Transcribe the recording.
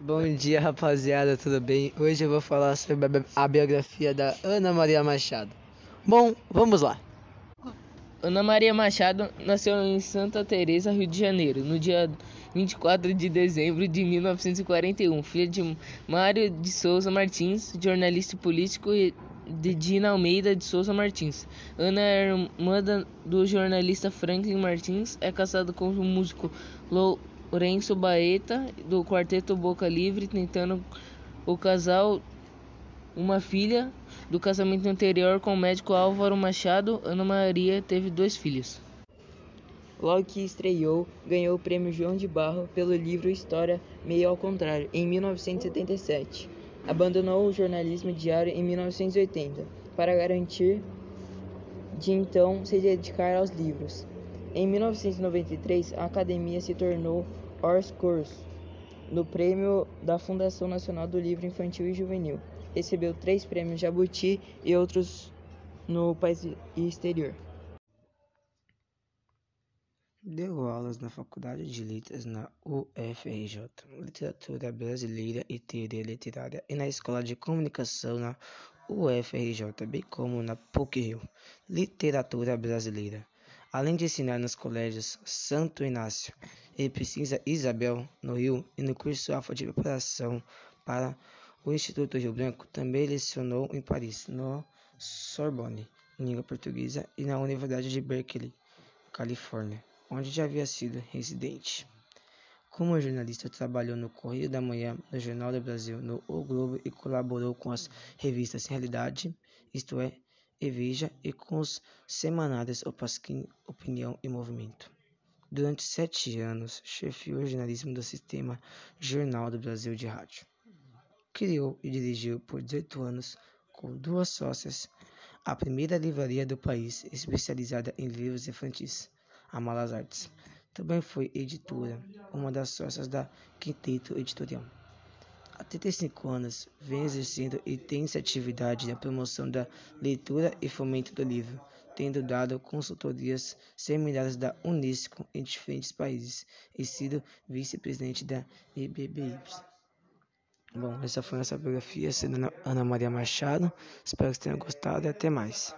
Bom dia, rapaziada, tudo bem? Hoje eu vou falar sobre a biografia da Ana Maria Machado. Bom, vamos lá. Ana Maria Machado nasceu em Santa Teresa, Rio de Janeiro, no dia 24 de dezembro de 1941, filha de Mário de Souza Martins, jornalista político, e de Dina Almeida de Souza Martins. Ana é irmã do jornalista Franklin Martins, é casada com o músico Lourenço Baeta, do quarteto Boca Livre, tentando o casal uma filha. Do casamento anterior com o médico Álvaro Machado, Ana Maria teve dois filhos. Logo que estreou, ganhou o prêmio João de Barro pelo livro História Meio ao Contrário, em 1977. Abandonou o jornalismo diário em 1980 para garantir de então se dedicar aos livros. Em 1993, a academia se tornou hors course no prêmio da Fundação Nacional do Livro Infantil e Juvenil. Recebeu três prêmios Jabuti e outros no país e exterior. Deu aulas na Faculdade de Letras na UFRJ, Literatura Brasileira e Teoria Literária, e na Escola de Comunicação na UFRJ, bem como na PUC-Rio, Literatura Brasileira. Além de ensinar nos colégios Santo Inácio e Princesa Isabel, no Rio, e no curso Alfa de Preparação para o Instituto Rio Branco, também lecionou em Paris, no Sorbonne, língua portuguesa, e na Universidade de Berkeley, Califórnia onde já havia sido residente. Como jornalista, trabalhou no Correio da Manhã, no Jornal do Brasil, no O Globo e colaborou com as revistas Realidade, Isto É, e Veja e com os semanários O Pasquim, Opinião e Movimento. Durante sete anos, chefiou o jornalismo do sistema Jornal do Brasil de Rádio. Criou e dirigiu por 18 anos, com duas sócias, a primeira livraria do país especializada em livros infantis, a Malas Artes. Também foi editora, uma das sócias da Quinteto Editorial. Há 35 anos, vem exercendo intensa atividade na promoção da leitura e fomento do livro, tendo dado consultorias seminários da Unesco em diferentes países e sido vice-presidente da IBBY. Bom, essa foi nossa biografia, sendo Ana Maria Machado. Espero que tenham gostado e até mais.